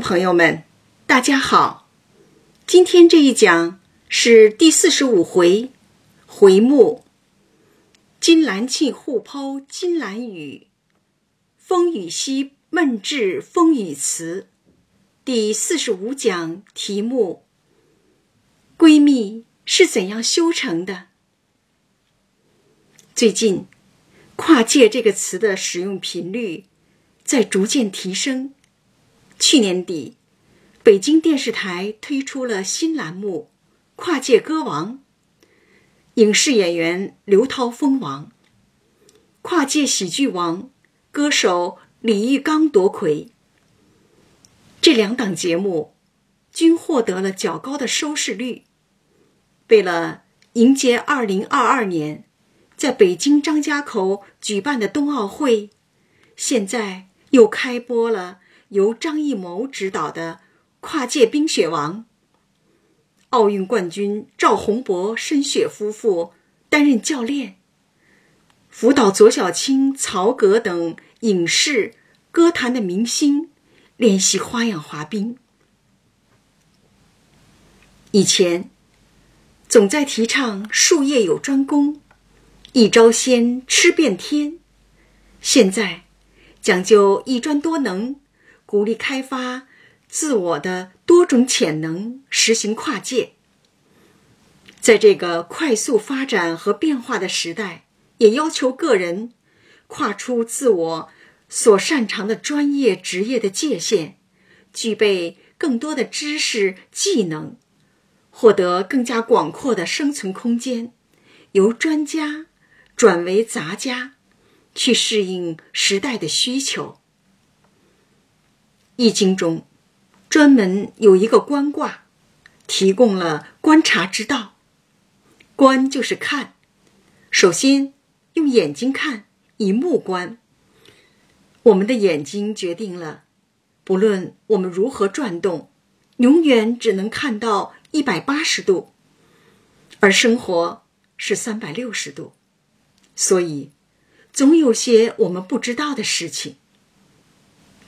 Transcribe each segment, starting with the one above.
朋友们，大家好！今天这一讲是第四十五回，回目“金兰庆互剖金兰语，风雨夕闷至风雨词”。第四十五讲题目：闺蜜是怎样修成的？最近，“跨界”这个词的使用频率在逐渐提升。去年底，北京电视台推出了新栏目《跨界歌王》，影视演员刘涛封王，跨界喜剧王歌手李玉刚夺魁。这两档节目均获得了较高的收视率。为了迎接2022年在北京张家口举办的冬奥会，现在又开播了。由张艺谋执导的《跨界冰雪王》，奥运冠军赵宏博、申雪夫妇担任教练，辅导左小青、曹格等影视、歌坛的明星练习花样滑冰。以前总在提倡“术业有专攻，一招鲜吃遍天”，现在讲究一专多能。鼓励开发自我的多种潜能，实行跨界。在这个快速发展和变化的时代，也要求个人跨出自我所擅长的专业职业的界限，具备更多的知识技能，获得更加广阔的生存空间，由专家转为杂家，去适应时代的需求。易经中，专门有一个观卦，提供了观察之道。观就是看，首先用眼睛看，以目观。我们的眼睛决定了，不论我们如何转动，永远只能看到一百八十度，而生活是三百六十度，所以总有些我们不知道的事情。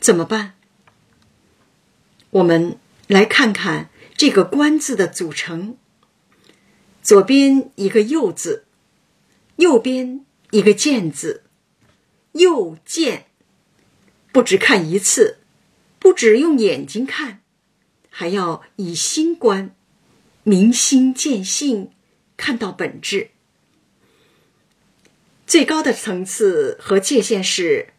怎么办？我们来看看这个“观”字的组成。左边一个“右”字，右边一个“见”字。右见，不只看一次，不只用眼睛看，还要以心观，明心见性，看到本质。最高的层次和界限是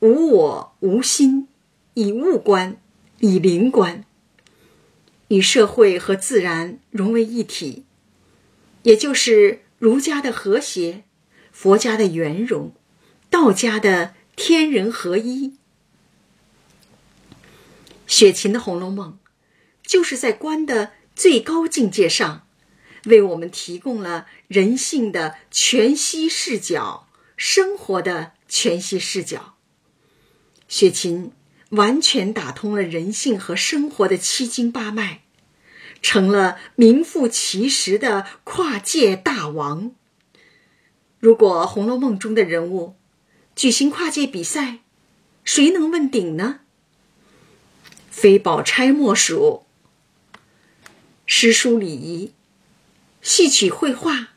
无我无心，以物观。以灵观与社会和自然融为一体，也就是儒家的和谐、佛家的圆融、道家的天人合一。雪琴的《红楼梦》就是在观的最高境界上，为我们提供了人性的全息视角、生活的全息视角。雪琴。完全打通了人性和生活的七经八脉，成了名副其实的跨界大王。如果《红楼梦》中的人物举行跨界比赛，谁能问鼎呢？非宝钗莫属。诗书礼仪、戏曲绘画、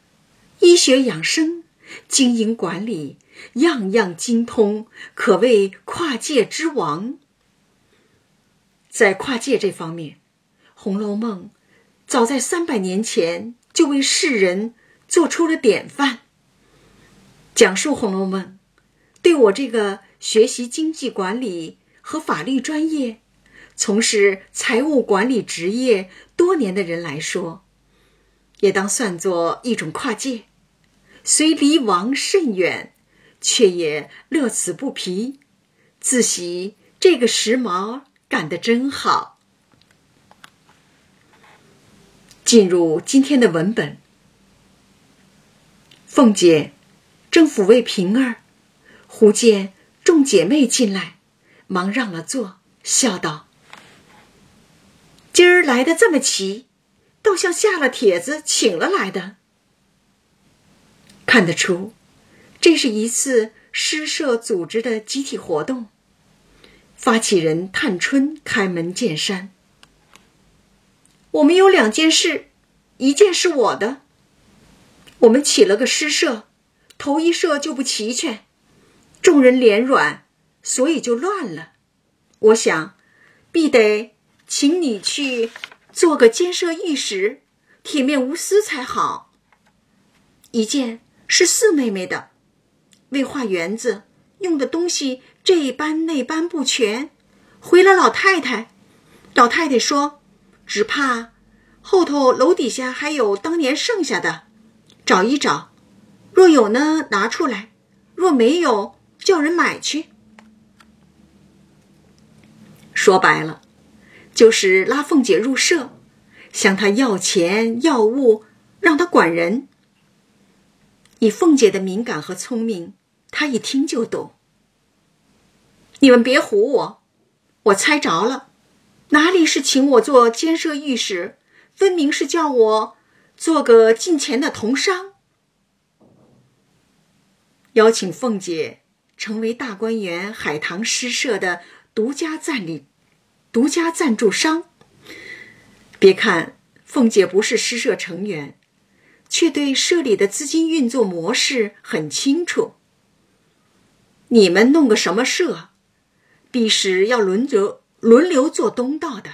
医学养生、经营管理，样样精通，可谓跨界之王。在跨界这方面，《红楼梦》早在三百年前就为世人做出了典范。讲述《红楼梦》，对我这个学习经济管理和法律专业、从事财务管理职业多年的人来说，也当算作一种跨界。虽离王甚远，却也乐此不疲，自喜这个时髦。干得真好！进入今天的文本，凤姐正抚慰平儿，忽见众姐妹进来，忙让了座，笑道：“今儿来的这么齐，倒像下了帖子请了来的。看得出，这是一次诗社组织的集体活动。”发起人探春开门见山：“我们有两件事，一件是我的。我们起了个诗社，头一社就不齐全，众人脸软，所以就乱了。我想，必得请你去做个监舍御史，铁面无私才好。一件是四妹妹的，为画园子。”用的东西这般那般不全，回了老太太。老太太说：“只怕后头楼底下还有当年剩下的，找一找，若有呢拿出来；若没有，叫人买去。”说白了，就是拉凤姐入社，向她要钱要物，让她管人。以凤姐的敏感和聪明。她一听就懂。你们别唬我，我猜着了，哪里是请我做监舍御史，分明是叫我做个进钱的同商，邀请凤姐成为大观园海棠诗社的独家赞礼、独家赞助商。别看凤姐不是诗社成员，却对社里的资金运作模式很清楚。你们弄个什么社，必是要轮流轮流做东道的。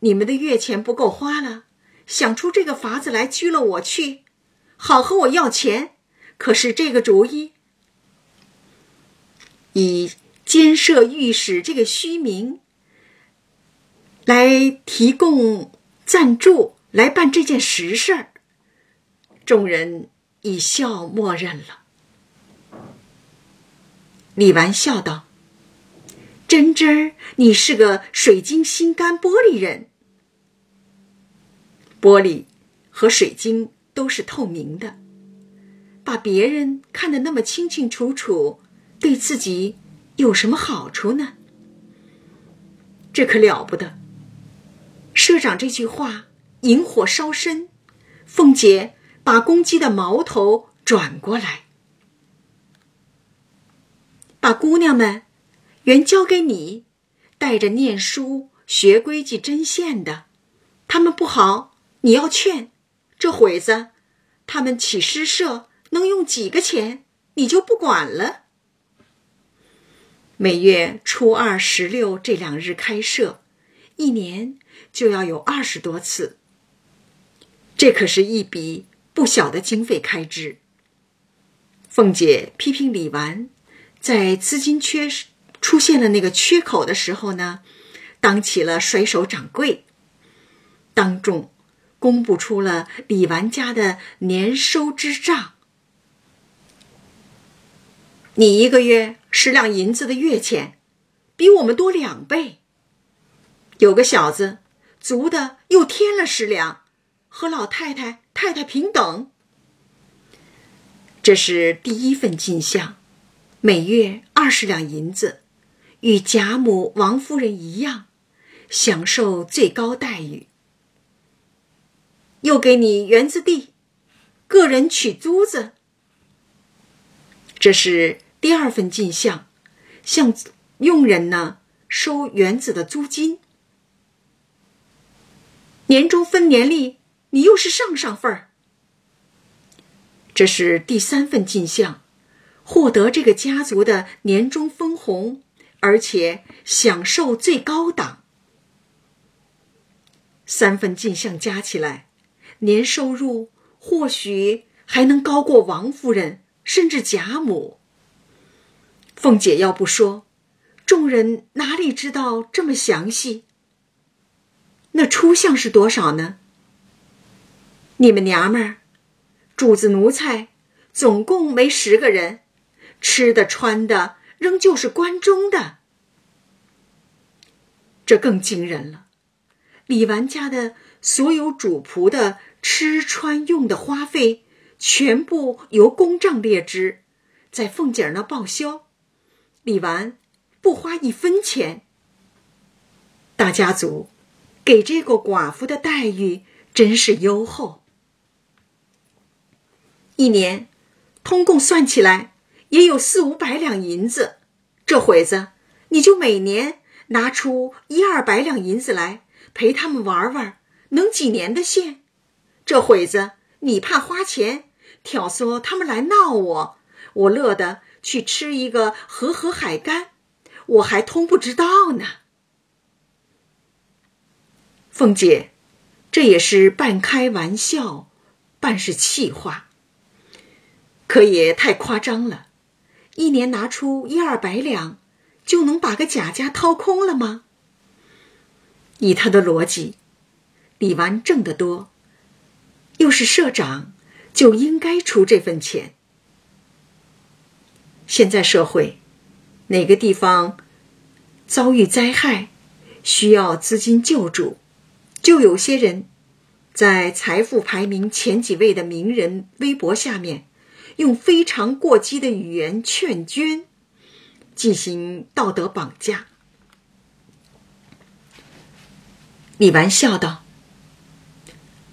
你们的月钱不够花了，想出这个法子来拘了我去，好和我要钱，可是这个主意。以监舍御史这个虚名来提供赞助，来办这件实事儿，众人以笑默认了。李纨笑道：“真真儿，你是个水晶心肝玻璃人。玻璃和水晶都是透明的，把别人看得那么清清楚楚，对自己有什么好处呢？这可了不得！”社长这句话引火烧身，凤姐把公鸡的矛头转过来。把姑娘们原交给你，带着念书、学规矩、针线的，他们不好，你要劝。这会子，他们起诗社能用几个钱，你就不管了。每月初二、十六这两日开设，一年就要有二十多次，这可是一笔不小的经费开支。凤姐批评李纨。在资金缺失出现了那个缺口的时候呢，当起了甩手掌柜，当众公布出了李纨家的年收支账。你一个月十两银子的月钱，比我们多两倍。有个小子足的又添了十两，和老太太太太平等。这是第一份进项。每月二十两银子，与贾母、王夫人一样，享受最高待遇。又给你园子地，个人取租子。这是第二份进项，向佣人呢收园子的租金。年终分年例，你又是上上份儿。这是第三份进项。获得这个家族的年终分红，而且享受最高档。三份进项加起来，年收入或许还能高过王夫人，甚至贾母。凤姐要不说，众人哪里知道这么详细？那出项是多少呢？你们娘们儿，主子奴才，总共没十个人。吃的穿的仍旧是关中的，这更惊人了。李纨家的所有主仆的吃穿用的花费，全部由公账列支，在凤姐儿那报销。李纨不花一分钱。大家族给这个寡妇的待遇真是优厚。一年，通共算起来。也有四五百两银子，这会子你就每年拿出一二百两银子来陪他们玩玩，能几年的现？这会子你怕花钱，挑唆他们来闹我，我乐得去吃一个和和海干，我还通不知道呢。凤姐，这也是半开玩笑，半是气话，可也太夸张了。一年拿出一二百两，就能把个贾家掏空了吗？以他的逻辑，李纨挣得多，又是社长，就应该出这份钱。现在社会，哪个地方遭遇灾害，需要资金救助，就有些人在财富排名前几位的名人微博下面。用非常过激的语言劝捐，进行道德绑架。李纨笑道：“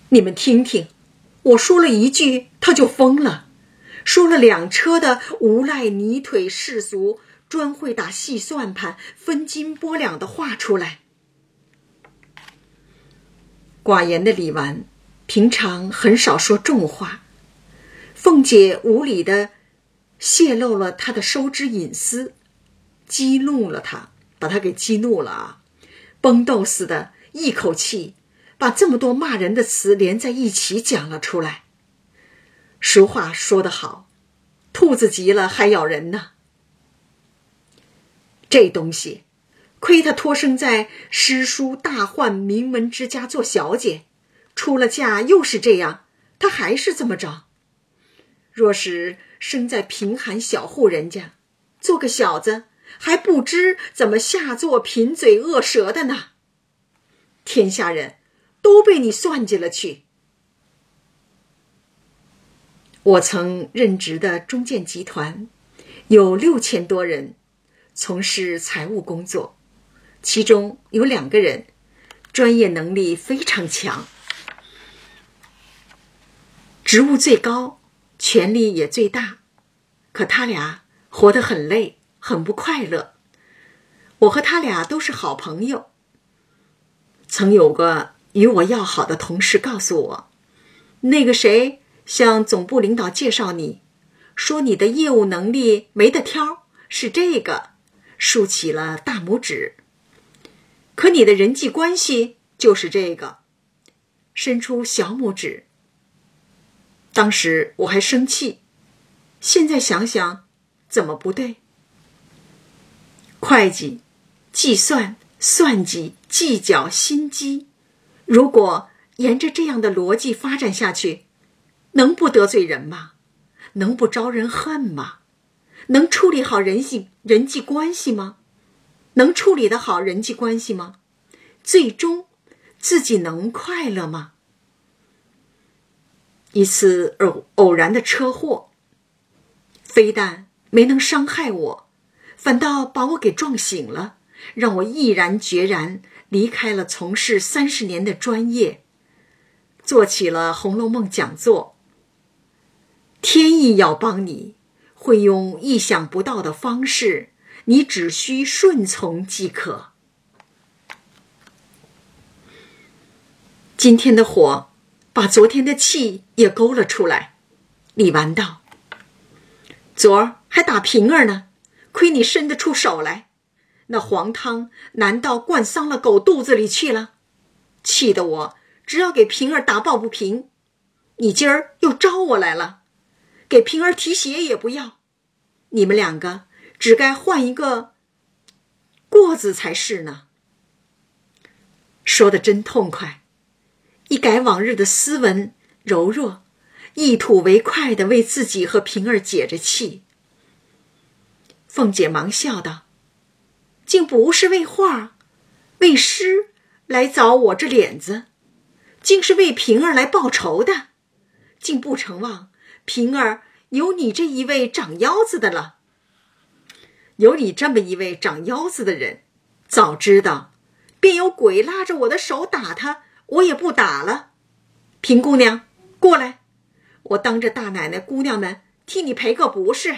你们听听，我说了一句，他就疯了；说了两车的无赖泥腿世俗，专会打细算盘、分斤拨两的话出来。”寡言的李纨，平常很少说重话。凤姐无理的泄露了他的收支隐私，激怒了他，把他给激怒了啊！崩豆似的，一口气把这么多骂人的词连在一起讲了出来。俗话说得好，兔子急了还咬人呢。这东西，亏他托生在诗书大宦名门之家做小姐，出了嫁又是这样，他还是这么着。若是生在贫寒小户人家，做个小子还不知怎么下作贫嘴恶舌的呢。天下人都被你算计了去。我曾任职的中建集团有六千多人从事财务工作，其中有两个人专业能力非常强，职务最高。权力也最大，可他俩活得很累，很不快乐。我和他俩都是好朋友。曾有个与我要好的同事告诉我，那个谁向总部领导介绍你，说你的业务能力没得挑，是这个，竖起了大拇指。可你的人际关系就是这个，伸出小拇指。当时我还生气，现在想想，怎么不对？会计、计算、算计、计较、心机，如果沿着这样的逻辑发展下去，能不得罪人吗？能不招人恨吗？能处理好人性人际关系吗？能处理的好人际关系吗？最终，自己能快乐吗？一次偶偶然的车祸，非但没能伤害我，反倒把我给撞醒了，让我毅然决然离开了从事三十年的专业，做起了《红楼梦》讲座。天意要帮你，会用意想不到的方式，你只需顺从即可。今天的火。把昨天的气也勾了出来。李纨道：“昨儿还打平儿呢，亏你伸得出手来。那黄汤难道灌脏了狗肚子里去了？气得我只要给平儿打抱不平。你今儿又招我来了，给平儿提鞋也不要。你们两个只该换一个过子才是呢。说的真痛快。”一改往日的斯文柔弱，一吐为快的为自己和平儿解着气。凤姐忙笑道：“竟不是为画、为诗来找我这脸子，竟是为平儿来报仇的。竟不成望平儿有你这一位长腰子的了。有你这么一位长腰子的人，早知道便有鬼拉着我的手打他。”我也不打了，平姑娘，过来，我当着大奶奶、姑娘们替你赔个不是，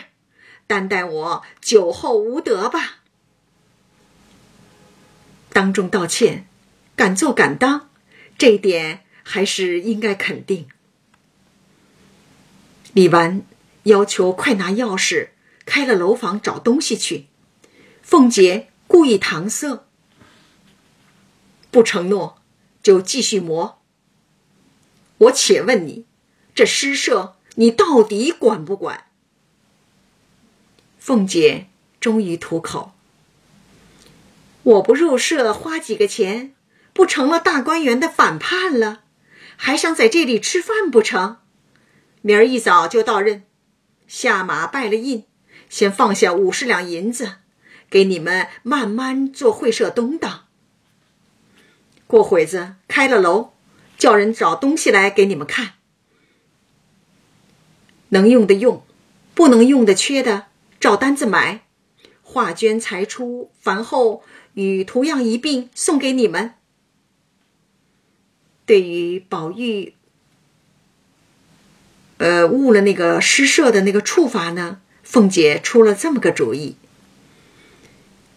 担待我酒后无德吧。当众道歉，敢做敢当，这一点还是应该肯定。李纨要求快拿钥匙，开了楼房找东西去。凤姐故意搪塞，不承诺就继续磨。我且问你，这诗社你到底管不管？凤姐终于吐口：“我不入社花几个钱，不成了大观园的反叛了？还想在这里吃饭不成？明儿一早就到任，下马拜了印，先放下五十两银子。”给你们慢慢做会社东当。过会子开了楼，叫人找东西来给你们看，能用的用，不能用的缺的照单子买，画绢裁出，凡后与图样一并送给你们。对于宝玉，呃，误了那个诗社的那个处罚呢，凤姐出了这么个主意。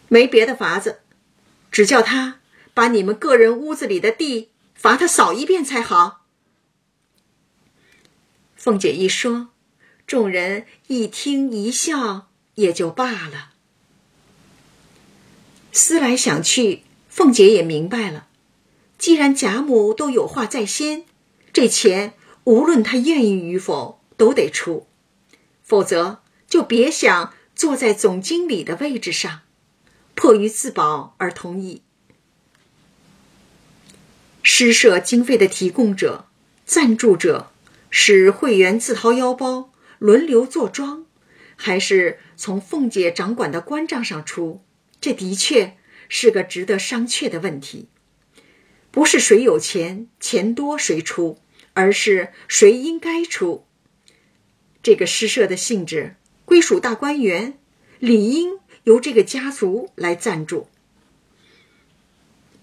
没别的法子，只叫他把你们个人屋子里的地罚他扫一遍才好。凤姐一说，众人一听一笑，也就罢了。思来想去，凤姐也明白了，既然贾母都有话在先，这钱无论她愿意与否都得出，否则就别想坐在总经理的位置上。迫于自保而同意。诗社经费的提供者、赞助者是会员自掏腰包轮流坐庄，还是从凤姐掌管的官账上出？这的确是个值得商榷的问题。不是谁有钱钱多谁出，而是谁应该出。这个诗社的性质归属大观园，理应。由这个家族来赞助，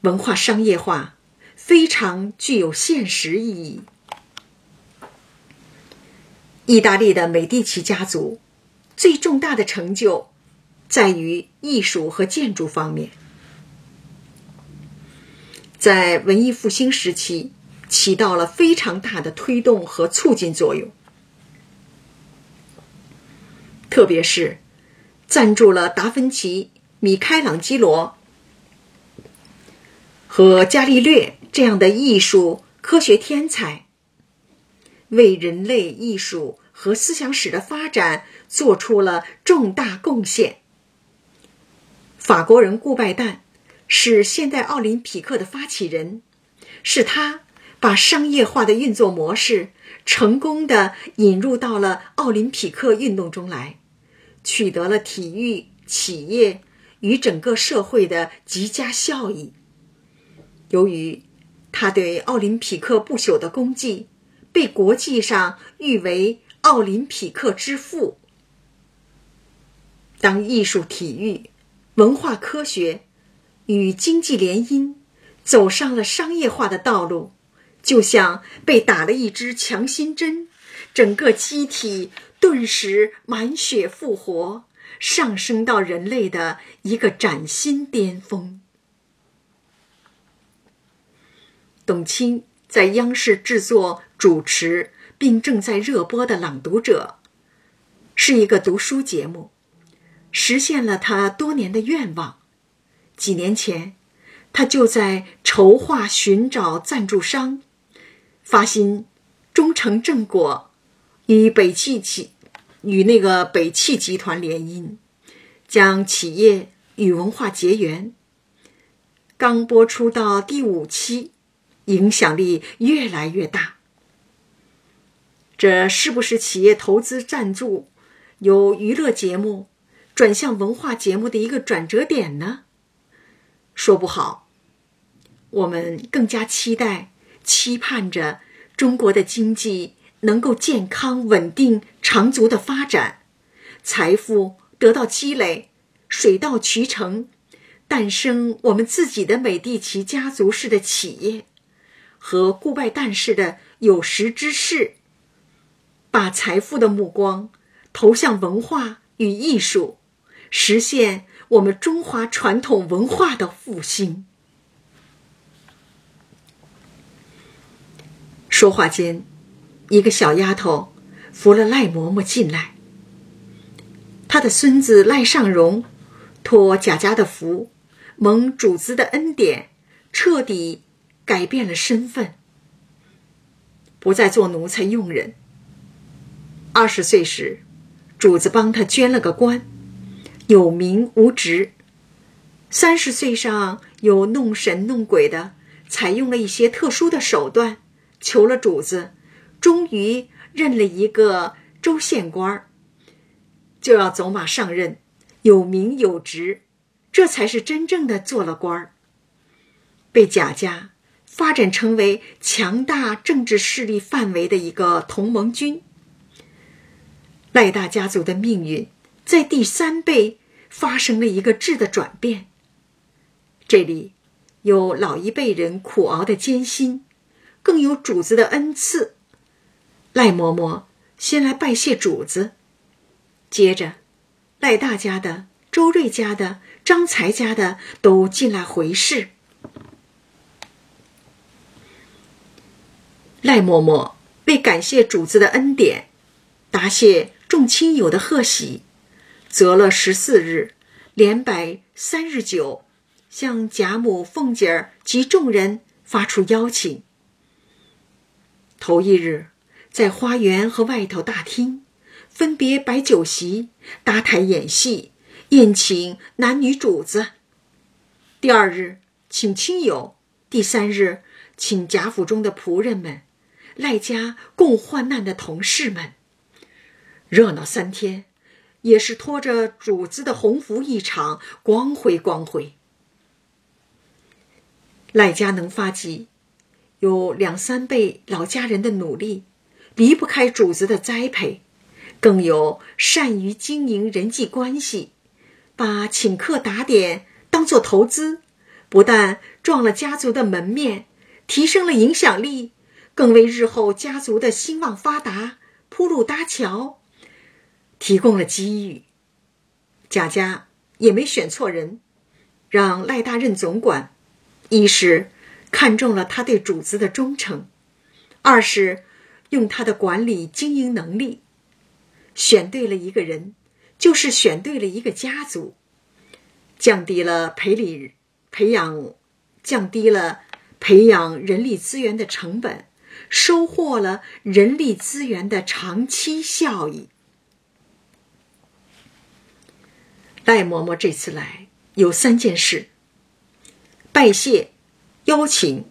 文化商业化非常具有现实意义。意大利的美第奇家族最重大的成就在于艺术和建筑方面，在文艺复兴时期起到了非常大的推动和促进作用，特别是。赞助了达芬奇、米开朗基罗和伽利略这样的艺术科学天才，为人类艺术和思想史的发展做出了重大贡献。法国人顾拜旦是现代奥林匹克的发起人，是他把商业化的运作模式成功的引入到了奥林匹克运动中来。取得了体育企业与整个社会的极佳效益。由于他对奥林匹克不朽的功绩，被国际上誉为“奥林匹克之父”。当艺术、体育、文化、科学与经济联姻走上了商业化的道路，就像被打了一支强心针，整个机体。顿时满血复活，上升到人类的一个崭新巅峰。董卿在央视制作、主持并正在热播的《朗读者》，是一个读书节目，实现了他多年的愿望。几年前，他就在筹划寻找赞助商，发心终成正果。与北汽企与那个北汽集团联姻，将企业与文化结缘。刚播出到第五期，影响力越来越大。这是不是企业投资赞助由娱乐节目转向文化节目的一个转折点呢？说不好。我们更加期待、期盼着中国的经济。能够健康、稳定、长足的发展，财富得到积累，水到渠成，诞生我们自己的美第奇家族式的企业和顾拜旦式的有识之士把财富的目光投向文化与艺术实现我们中华传统文化的复兴。说话间一个小丫头扶了赖嬷嬷进来。她的孙子赖尚荣托贾家的福蒙主子的恩典彻底改变了身份，不再做奴才佣人。二十岁时，主子帮他捐了个官，有名无职。三十岁上有弄神弄鬼的，采用了一些特殊的手段，求了主子，终于认了一个州县官儿。就要走马上任，有名有职，这才是真正的做了官儿。被贾家发展成为强大政治势力范围的一个同盟军。赖大家族的命运在第三辈发生了一个质的转变。这里有老一辈人苦熬的艰辛，更有主子的恩赐。赖嬷嬷先来拜谢主子。接着，赖大家的、周瑞家的、张才家的都进来回事。赖嬷嬷为感谢主子的恩典，答谢众亲友的贺喜，择了十四日，连摆三日酒，向贾母、凤姐儿及众人发出邀请。头一日，在花园和外头大厅。分别摆酒席、搭台演戏、宴请男女主子。第二日请亲友，第三日请贾府中的仆人们，赖家共患难的同事们。热闹三天，也是拖着主子的鸿福一场，光辉光辉。赖家能发迹，有两三辈老家人的努力，离不开主子的栽培。更有善于经营人际关系，把请客打点当做投资，不但壮了家族的门面，提升了影响力，更为日后家族的兴旺发达铺路搭桥，提供了机遇。贾家也没选错人，让赖大任总管，一是看中了他对主子的忠诚，二是用他的管理经营能力。选对了一个人，就是选对了一个家族，降低了培理、培养，降低了培养人力资源的成本，收获了人力资源的长期效益。赖嬷嬷这次来有三件事：拜谢、邀请。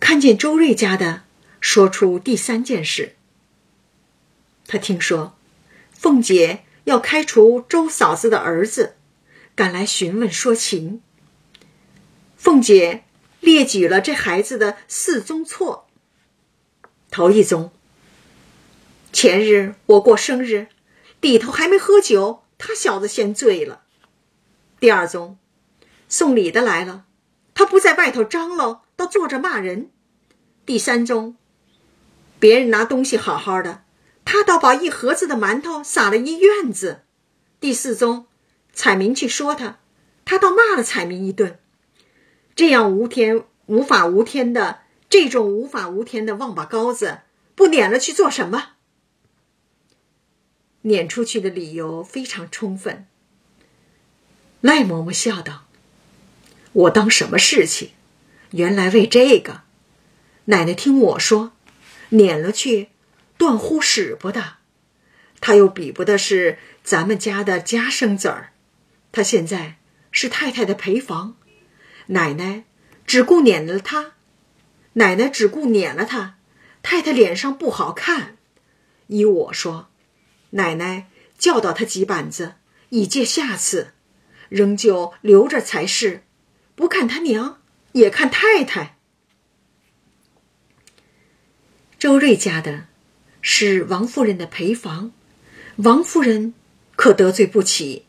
看见周瑞家的，说出第三件事。他听说，凤姐要开除周嫂子的儿子，赶来询问说情。凤姐列举了这孩子的四宗错。头一宗：前日我过生日，里头还没喝酒，他小子先醉了。第二宗：送礼的来了，他不在外头张罗，倒坐着骂人。第三宗：别人拿东西好好的。他倒把一盒子的馒头撒了一院子。第四宗，彩民去说他，他倒骂了彩民一顿。这样无天无法无天的这种无法无天的王八羔子，不撵了去做什么？撵出去的理由非常充分。赖嬷嬷笑道：“我当什么事情？原来为这个。奶奶听我说，撵了去。”断乎使不得，他又比不得是咱们家的家生子儿，他现在是太太的陪房，奶奶只顾撵了他，奶奶只顾撵了他，太太脸上不好看。依我说，奶奶教导他几板子，以戒下次，仍旧留着才是，不看他娘，也看太太。周瑞家的。是王夫人的陪房，王夫人可得罪不起。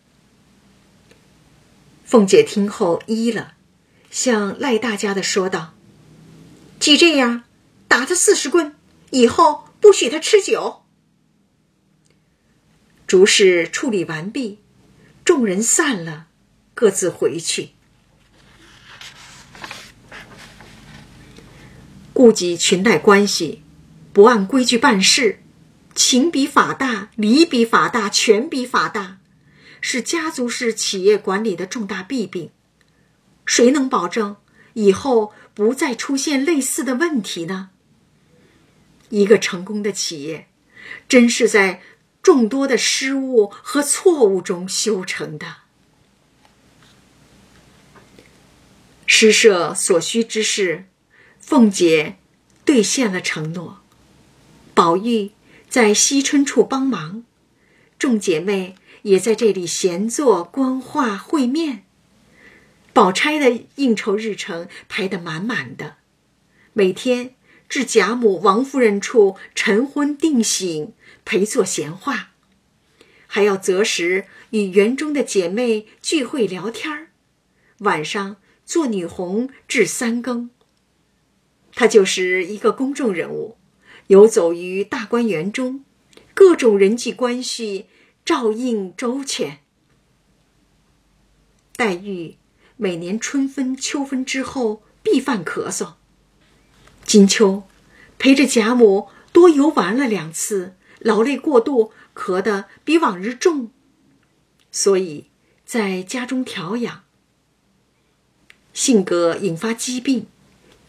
凤姐听后依了，向赖大家的说道：“既这样，打他四十棍，以后不许他吃酒。”诸事处理完毕，众人散了，各自回去。顾及裙带关系，不按规矩办事，情比法大，理比法大，权比法大，是家族式企业管理的重大弊病。谁能保证以后不再出现类似的问题呢？一个成功的企业，真是在众多的失误和错误中修成的。施舍所需之事，凤姐兑现了承诺。宝玉在惜春处帮忙，众姐妹也在这里闲坐观画会面。宝钗的应酬日程排得满满的，每天至贾母、王夫人处晨昏定省，陪坐闲话，还要择时与园中的姐妹聚会聊天，晚上。做女红至三更，她就是一个公众人物，游走于大观园中，各种人际关系照应周全。黛玉每年春分、秋分之后必犯咳嗽，金秋陪着贾母多游玩了两次，劳累过度，咳得比往日重，所以在家中调养。性格引发疾病，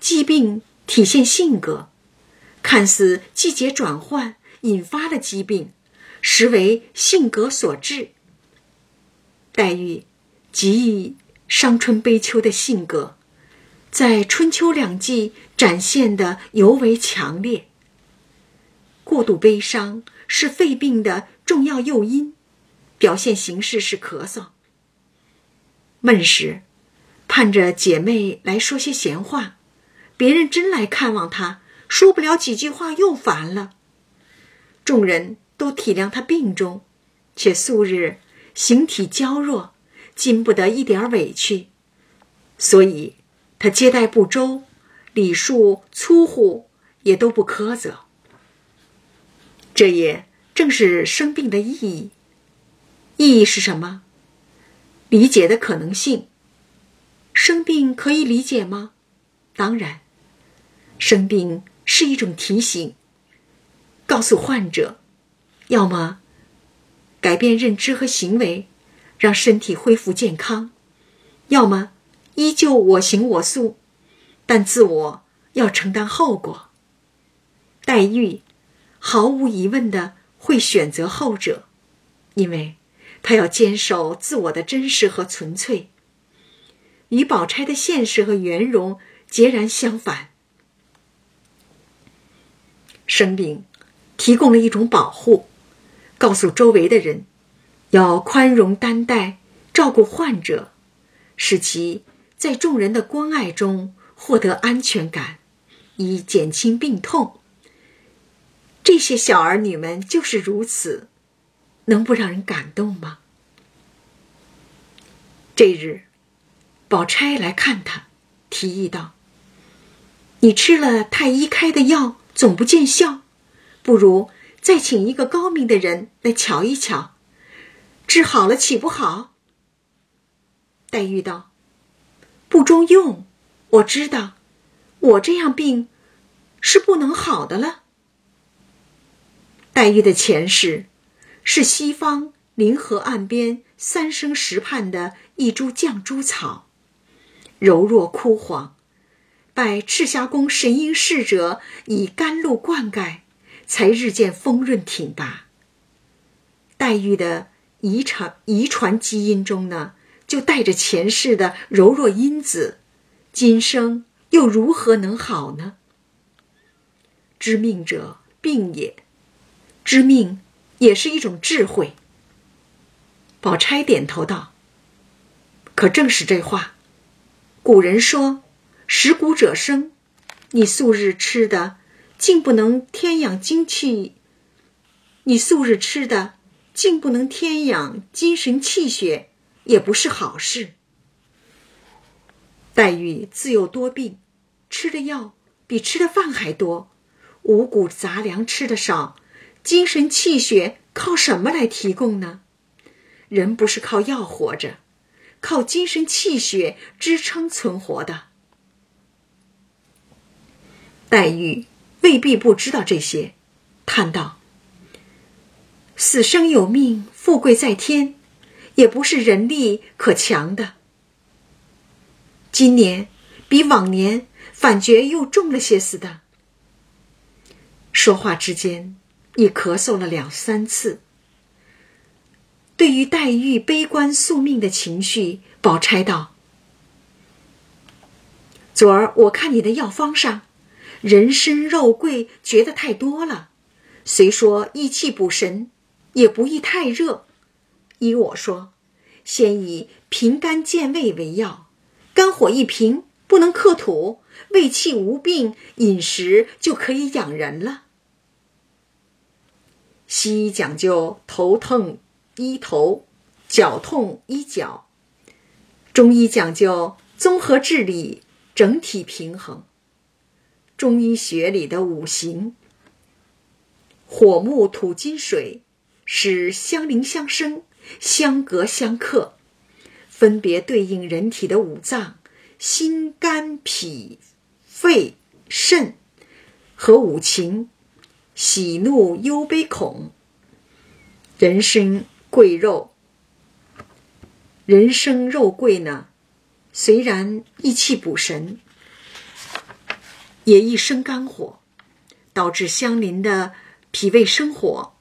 疾病体现性格，看似季节转换引发了疾病，实为性格所致。黛玉极易伤春悲秋的性格，在春秋两季展现的尤为强烈。过度悲伤是肺病的重要诱因，表现形式是咳嗽。闷时。盼着姐妹来说些闲话，别人真来看望她，说不了几句话又烦了。众人都体谅她病重，且素日形体娇弱，禁不得一点委屈，所以他接待不周，礼数粗忽也都不苛责。这也正是生病的意义。意义是什么？理解的可能性。生病可以理解吗？当然，生病是一种提醒，告诉患者，要么改变认知和行为，让身体恢复健康；要么依旧我行我素，但自我要承担后果。黛玉毫无疑问的会选择后者，因为她要坚守自我的真实和纯粹。与宝钗的现实和圆融截然相反。生病，提供了一种保护，告诉周围的人，要宽容担待，照顾患者，使其在众人的关爱中获得安全感，以减轻病痛。这些小儿女们就是如此，能不让人感动吗？这日。宝钗来看他，提议道：“你吃了太医开的药，总不见效，不如再请一个高明的人来瞧一瞧，治好了岂不好？”黛玉道：“不中用，我知道，我这样病是不能好的了。”黛玉的前世是西方临河岸边三生石畔的一株绛珠草。柔弱枯黄，拜赤霞宫神瑛侍者以甘露灌溉，才日渐丰润挺拔。黛玉的遗传遗传基因中呢，就带着前世的柔弱因子，今生又如何能好呢？知命者病也，知命也是一种智慧。宝钗点头道：“可正是这话。”古人说：“食谷者生。”你素日吃的，竟不能添养精气；你素日吃的，竟不能添养精神气血，也不是好事。黛玉自幼多病，吃的药比吃的饭还多，五谷杂粮吃的少，精神气血靠什么来提供呢？人不是靠药活着。靠精神气血支撑存活的。黛玉未必不知道这些，叹道：“死生有命，富贵在天，也不是人力可强的。今年比往年反觉又重了些似的。”说话之间，已咳嗽了两三次。对于黛玉悲观宿命的情绪，宝钗道：“昨儿我看你的药方上，人参、肉桂觉得太多了。虽说益气补神，也不宜太热。依我说，先以平肝健胃为要，肝火一平，不能克土，胃气无病，饮食就可以养人了。西医讲究头疼。”医头，脚痛医脚；中医讲究综合治理，整体平衡。中医学里的五行，火木土金水，是相邻相生、相隔相克，分别对应人体的五脏：心、肝、脾、肺、肾和五情：喜怒忧悲恐。人参贵肉，人参肉桂呢？虽然益气补神，也易生肝火，导致相邻的脾胃生火。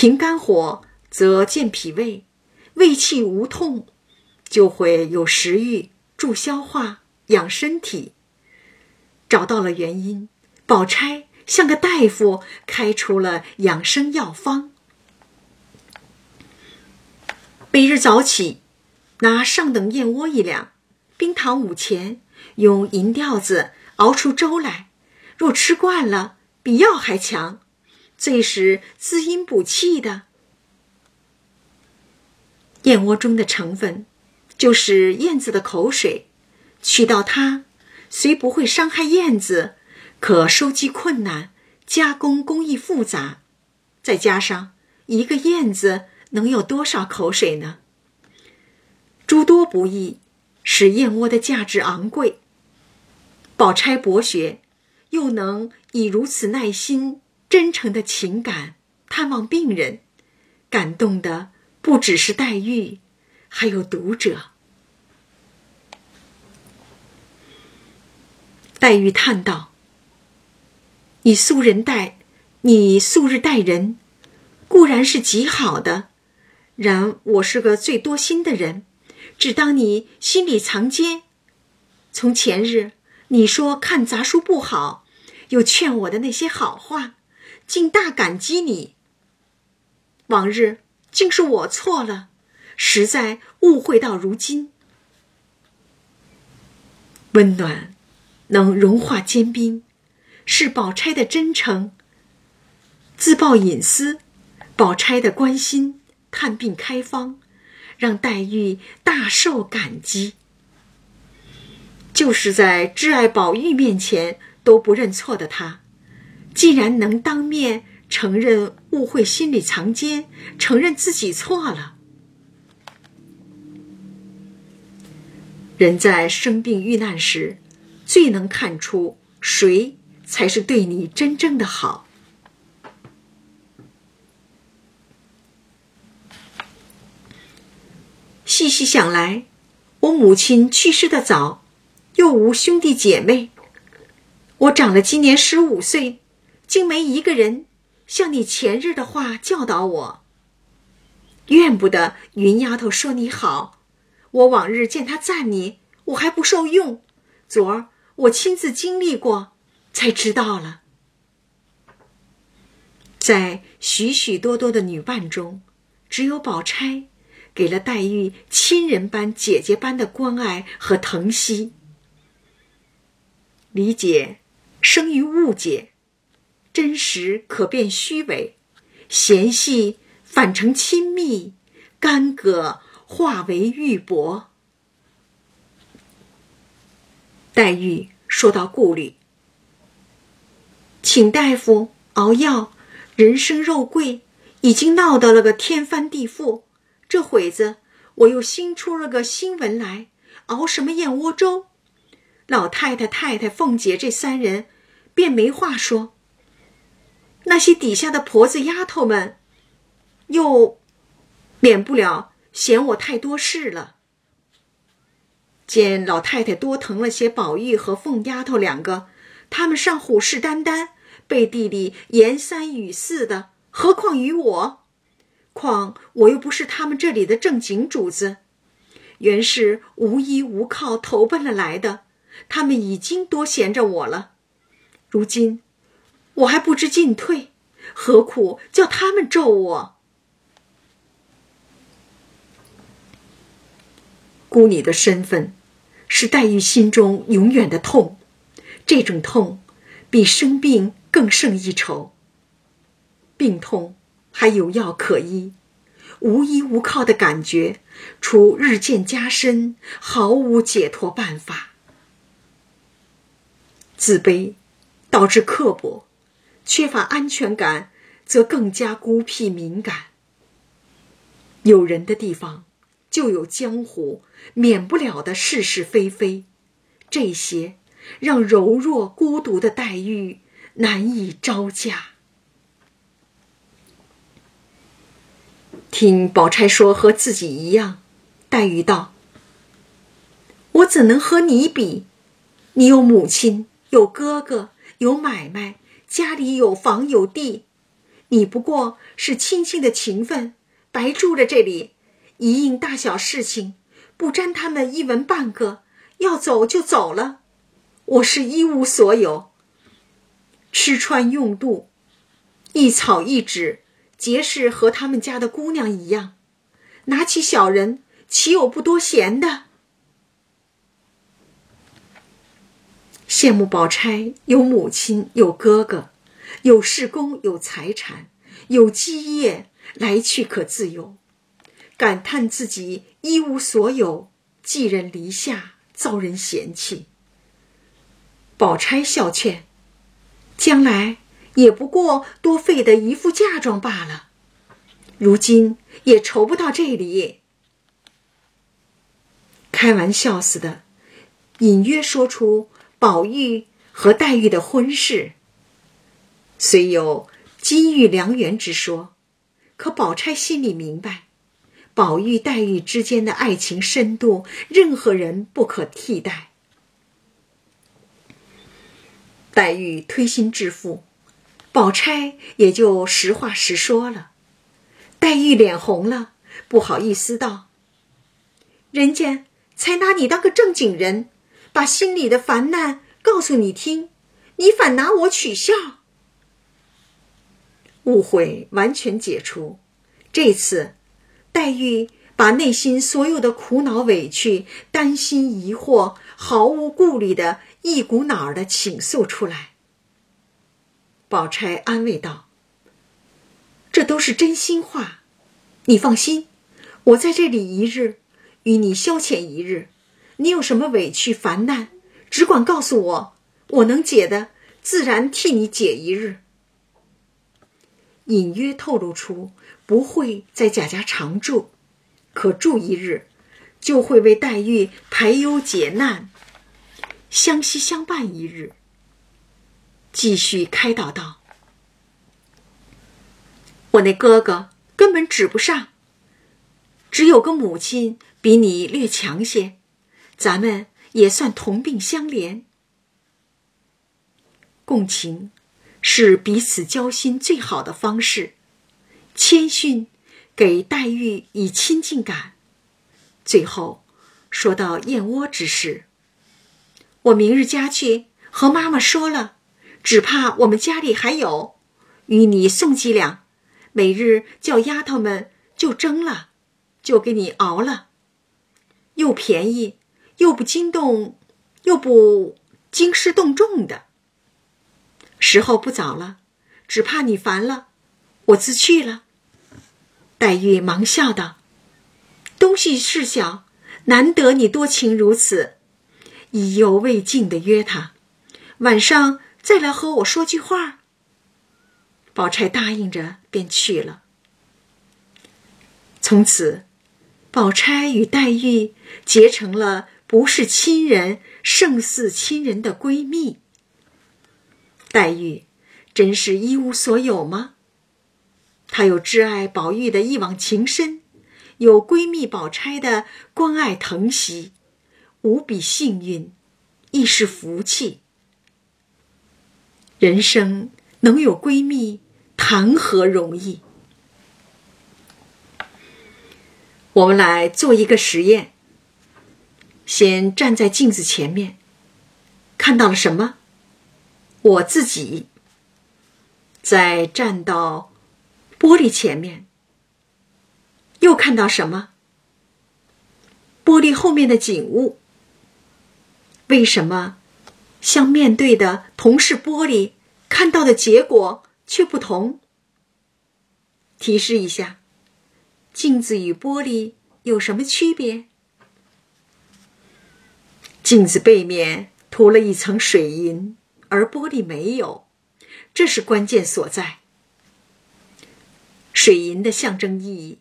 平肝火则健脾胃，胃气无痛，就会有食欲，助消化，养身体。找到了原因，宝钗像个大夫，开出了养生药方。每日早起，拿上等燕窝一两，冰糖五钱，用银吊子熬出粥来。若吃惯了，比药还强，最是滋阴补气的。燕窝中的成分，就是燕子的口水，取到它，虽不会伤害燕子，可收集困难，加工工艺复杂，再加上一个燕子。能有多少口水呢？诸多不易，使燕窝的价值昂贵。宝钗博学，又能以如此耐心、真诚的情感探望病人，感动的不只是黛玉，还有读者。黛玉叹道：“你素人待，你素日待人，固然是极好的。”然我是个最多心的人，只当你心里藏奸。从前日你说看杂书不好，又劝我的那些好话，竟大感激你。往日竟是我错了，实在误会到如今。温暖能融化坚冰，是宝钗的真诚；自曝隐私，宝钗的关心。探病开方，让黛玉大受感激。就是在挚爱宝玉面前都不认错的他，既然能当面承认误会，心里藏奸，承认自己错了。人在生病遇难时，最能看出谁才是对你真正的好。细细想来，我母亲去世的早，又无兄弟姐妹。我长了今年十五岁，竟没一个人像你前日的话教导我。怨不得云丫头说你好，我往日见她赞你，我还不受用。昨儿我亲自经历过，才知道了。在许许多多的女伴中，只有宝钗。给了黛玉亲人般、姐姐般的关爱和疼惜。理解生于误解，真实可变虚伪，嫌隙反成亲密，干戈化为玉帛。黛玉说到顾虑，请大夫熬药，人参、肉桂已经闹到了个天翻地覆。这会子，我又新出了个新闻来，熬什么燕窝粥？老太太、太太、凤姐这三人，便没话说。那些底下的婆子丫头们，又免不了嫌我太多事了。见老太太多疼了些宝玉和凤丫头两个，他们尚虎视眈眈，背地里言三语四的，何况于我？况我又不是他们这里的正经主子，原是无依无靠投奔了来的。他们已经多闲着我了，如今我还不知进退，何苦叫他们咒我？孤女的身份，是黛玉心中永远的痛，这种痛比生病更胜一筹。病痛。还有药可医，无依无靠的感觉，除日渐加深，毫无解脱办法。自卑导致刻薄，缺乏安全感，则更加孤僻敏感。有人的地方，就有江湖，免不了的是是非非，这些让柔弱孤独的黛玉难以招架。听宝钗说和自己一样，黛玉道：“我怎能和你比？你有母亲，有哥哥，有买卖，家里有房有地，你不过是亲戚的情分，白住了这里，一应大小事情不沾他们一文半个，要走就走了。我是一无所有，吃穿用度，一草一纸。”皆是和他们家的姑娘一样，拿起小人，岂有不多闲的？羡慕宝钗有母亲，有哥哥，有事工，有财产，有基业，来去可自由；感叹自己一无所有，寄人篱下，遭人嫌弃。宝钗笑劝：将来。也不过多费的一副嫁妆罢了，如今也愁不到这里。开玩笑似的，隐约说出宝玉和黛玉的婚事。虽有金玉良缘之说，可宝钗心里明白，宝玉黛玉之间的爱情深度，任何人不可替代。黛玉推心置腹。宝钗也就实话实说了，黛玉脸红了，不好意思道：“人家才拿你当个正经人，把心里的烦难告诉你听，你反拿我取笑。”误会完全解除，这次黛玉把内心所有的苦恼、委屈、担心、疑惑，毫无顾虑的一股脑儿的倾诉出来。宝钗安慰道：“这都是真心话，你放心，我在这里一日，与你消遣一日。你有什么委屈烦难，只管告诉我，我能解的，自然替你解一日。”隐约透露出不会在贾家常住，可住一日，就会为黛玉排忧解难，相惜相伴一日。继续开导道：“我那哥哥根本指不上，只有个母亲比你略强些，咱们也算同病相怜。共情是彼此交心最好的方式，谦逊给黛玉以亲近感。最后说到燕窝之事，我明日家去和妈妈说了。”只怕我们家里还有，与你送几两，每日叫丫头们就蒸了，就给你熬了，又便宜，又不惊动，又不惊师动众的。时候不早了，只怕你烦了，我自去了。黛玉忙笑道：“东西事小，难得你多情如此。”意犹未尽的约他，晚上。再来和我说句话。宝钗答应着，便去了。从此，宝钗与黛玉结成了不是亲人胜似亲人的闺蜜。黛玉真是一无所有吗？她有挚爱宝玉的一往情深，有闺蜜宝钗的关爱疼惜，无比幸运，亦是福气。人生能有闺蜜，谈何容易？我们来做一个实验。先站在镜子前面，看到了什么？我自己。再站到玻璃前面，又看到什么？玻璃后面的景物。为什么像面对的同是玻璃，看到的结果却不同？提示一下，镜子与玻璃有什么区别？镜子背面涂了一层水银，而玻璃没有，这是关键所在。水银的象征意义，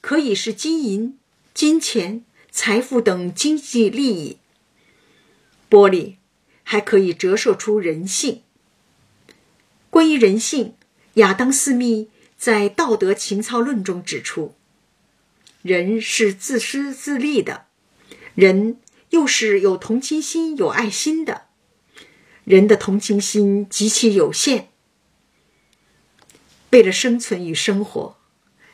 可以是金银、金钱、财富等经济利益；玻璃还可以折射出人性。关于人性，亚当·斯密在《道德情操论》中指出，人是自私自利的，人。又是有同情心、有爱心的人的同情心极其有限。为了生存与生活，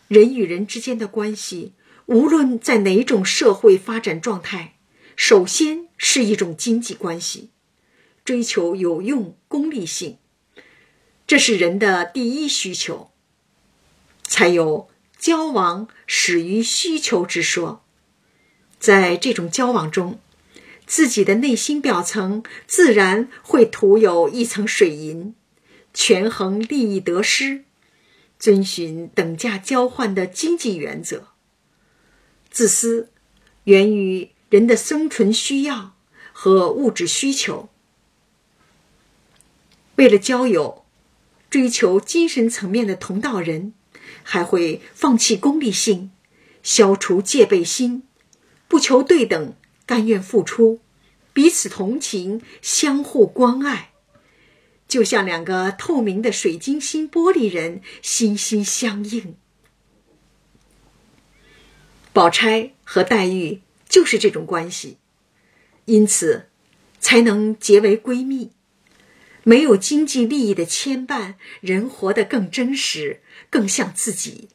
人与人之间的关系，无论在哪种社会发展状态，首先是一种经济关系，追求有用、功利性，这是人的第一需求。才有交往始于需求之说。在这种交往中，自己的内心表层自然会涂有一层水银，权衡利益得失，遵循等价交换的经济原则。自私源于人的生存需要和物质需求。为了交友，追求精神层面的同道人，还会放弃功利性，消除戒备心，不求对等。甘愿付出，彼此同情，相互关爱，就像两个透明的水晶心玻璃人，心心相印。宝钗和黛玉就是这种关系，因此才能结为闺蜜。没有经济利益的牵绊，人活得更真实，更像自己。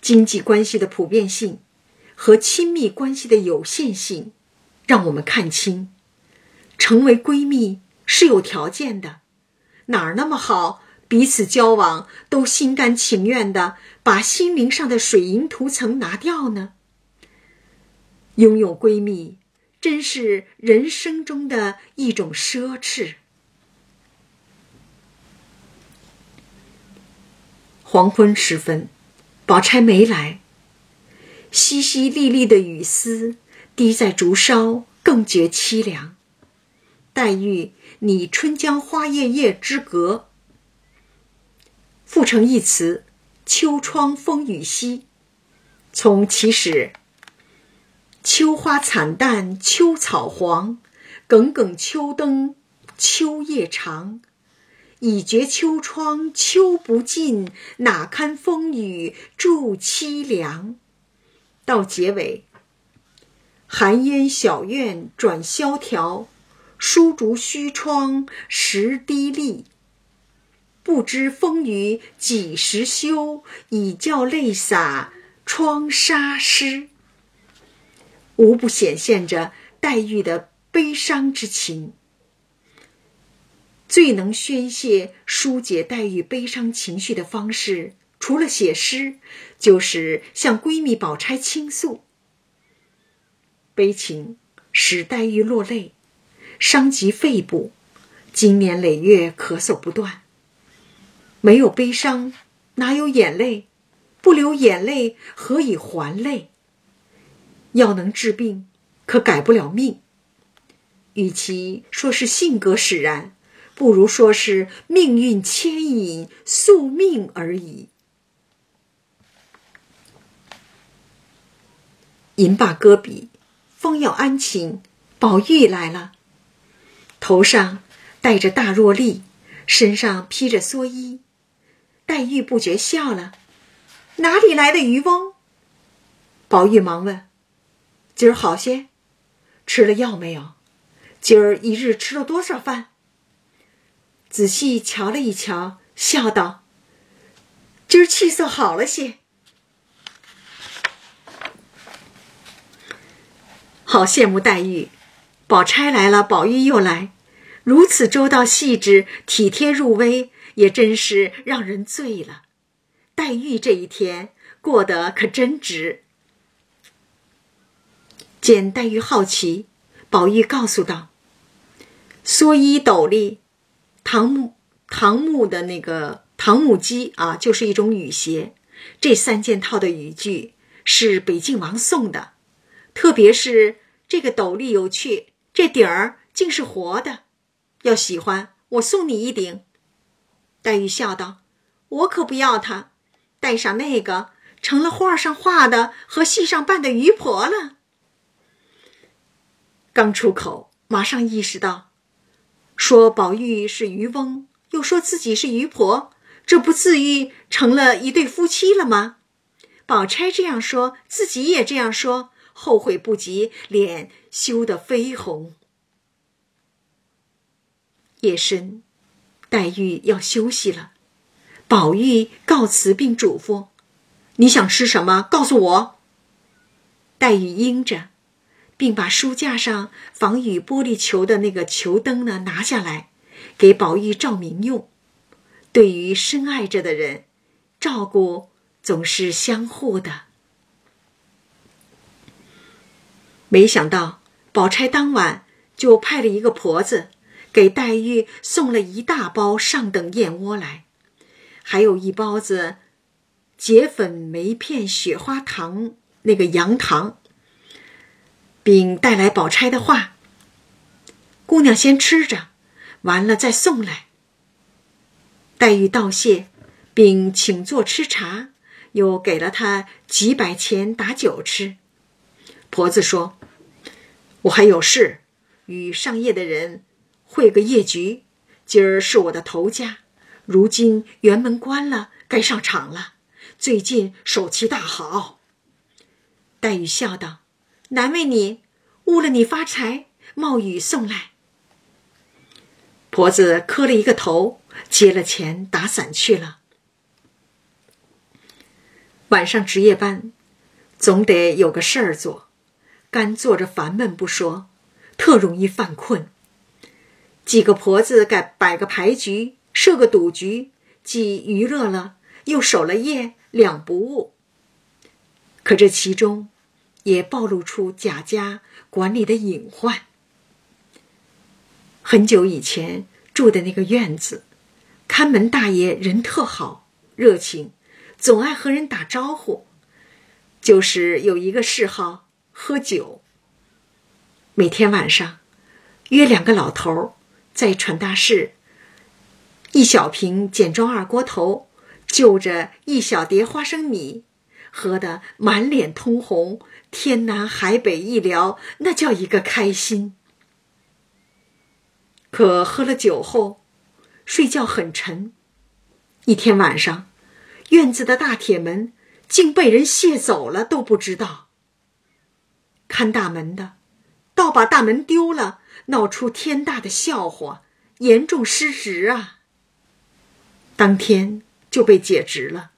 经济关系的普遍性。和亲密关系的有限性，让我们看清，成为闺蜜是有条件的。哪儿那么好，彼此交往都心甘情愿的把心灵上的水银涂层拿掉呢？拥有闺蜜，真是人生中的一种奢侈。黄昏时分，宝钗没来。淅淅沥沥的雨丝滴在竹梢，更觉凄凉。黛玉拟《春江花月夜》之隔，复成一词：“秋窗风雨夕。”从起始，秋花惨淡，秋草黄，耿耿秋灯，秋夜长。已觉秋窗秋不尽，哪堪风雨助凄凉。到结尾，寒烟小院转萧条，疏竹虚窗时滴沥。不知风雨几时休，已教泪洒窗纱湿。无不显现着黛玉的悲伤之情。最能宣泄、疏解黛玉悲伤情绪的方式。除了写诗，就是向闺蜜宝钗倾诉。悲情使黛玉落泪，伤及肺部，经年累月咳嗽不断。没有悲伤，哪有眼泪？不流眼泪，何以还泪？药能治病，可改不了命。与其说是性格使然，不如说是命运牵引、宿命而已。吟罢歌笔，方要安寝，宝玉来了，头上戴着大若笠，身上披着蓑衣。黛玉不觉笑了：“哪里来的渔翁？”宝玉忙问：“今儿好些？吃了药没有？今儿一日吃了多少饭？”仔细瞧了一瞧，笑道：“今儿气色好了些。”好羡慕黛玉，宝钗来了，宝玉又来，如此周到细致、体贴入微，也真是让人醉了。黛玉这一天过得可真值。见黛玉好奇，宝玉告诉道：“蓑衣斗笠，唐木唐木的那个唐木屐啊，就是一种雨鞋。这三件套的雨具是北静王送的，特别是这个斗笠有趣，这顶儿竟是活的。要喜欢，我送你一顶。”黛玉笑道：“我可不要它，戴上那个，成了画上画的和戏上扮的渔婆了。”刚出口，马上意识到，说宝玉是渔翁，又说自己是渔婆，这不自愈成了一对夫妻了吗？宝钗这样说，自己也这样说，后悔不及，脸羞得绯红。夜深，黛玉要休息了，宝玉告辞并嘱咐：“你想吃什么？告诉我。”黛玉应着。并把书架上防雨玻璃球的那个球灯呢拿下来，给宝玉照明用。对于深爱着的人，照顾总是相互的。没想到宝钗当晚就派了一个婆子，给黛玉送了一大包上等燕窝来，还有一包子结粉梅片雪花糖那个羊糖。并带来宝钗的话：“姑娘先吃着，完了再送来。”黛玉道谢，并请坐吃茶，又给了她几百钱打酒吃。婆子说：“我还有事，与上夜的人会个夜局。今儿是我的头家，如今辕门关了，该上场了。最近手气大好。”黛玉笑道。难为你，误了你发财，冒雨送来。婆子磕了一个头，接了钱，打伞去了。晚上值夜班，总得有个事儿做，干坐着烦闷不说，特容易犯困。几个婆子该摆个牌局，设个赌局，既娱乐了，又守了夜，两不误。可这其中。也暴露出贾家管理的隐患。很久以前住的那个院子，看门大爷人特好，热情，总爱和人打招呼。就是有一个嗜好，喝酒。每天晚上，约两个老头在传达室，一小瓶简装二锅头，就着一小碟花生米。喝得满脸通红，天南海北一聊，那叫一个开心。可喝了酒后，睡觉很沉。一天晚上，院子的大铁门竟被人卸走了，都不知道。看大门的，倒把大门丢了，闹出天大的笑话，严重失职啊！当天就被解职了。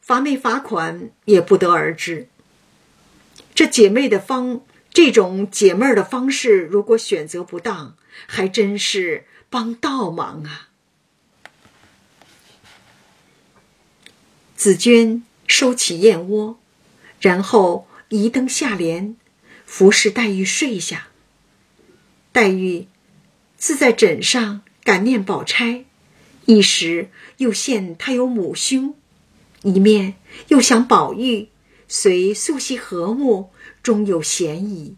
罚没罚款也不得而知。这姐妹的方，这种解闷儿的方式，如果选择不当，还真是帮倒忙啊。紫娟收起燕窝，然后移灯下帘，服侍黛玉睡下。黛玉自在枕上感念宝钗，一时又羡她有母兄。一面又想宝玉，虽素习和睦，终有嫌疑。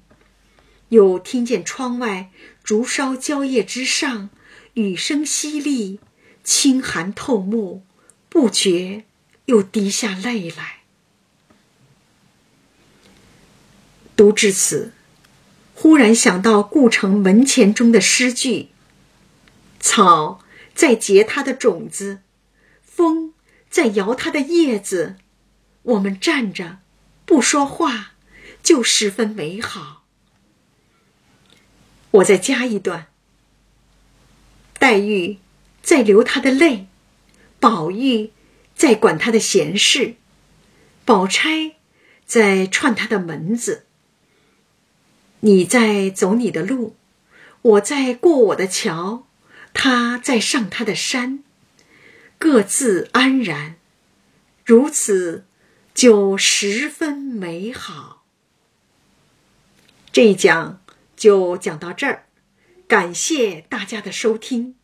又听见窗外竹梢蕉叶之上，雨声淅沥，清寒透目，不觉又滴下泪来。读至此，忽然想到顾城门前中的诗句：“草在结它的种子，风在摇它的叶子，我们站着不说话，就十分美好。我再加一段：黛玉在流她的泪，宝玉在管她的闲事，宝钗在串她的门子。你在走你的路，我在过我的桥，他在上他的山，各自安然，如此就十分美好。这一讲就讲到这儿，感谢大家的收听。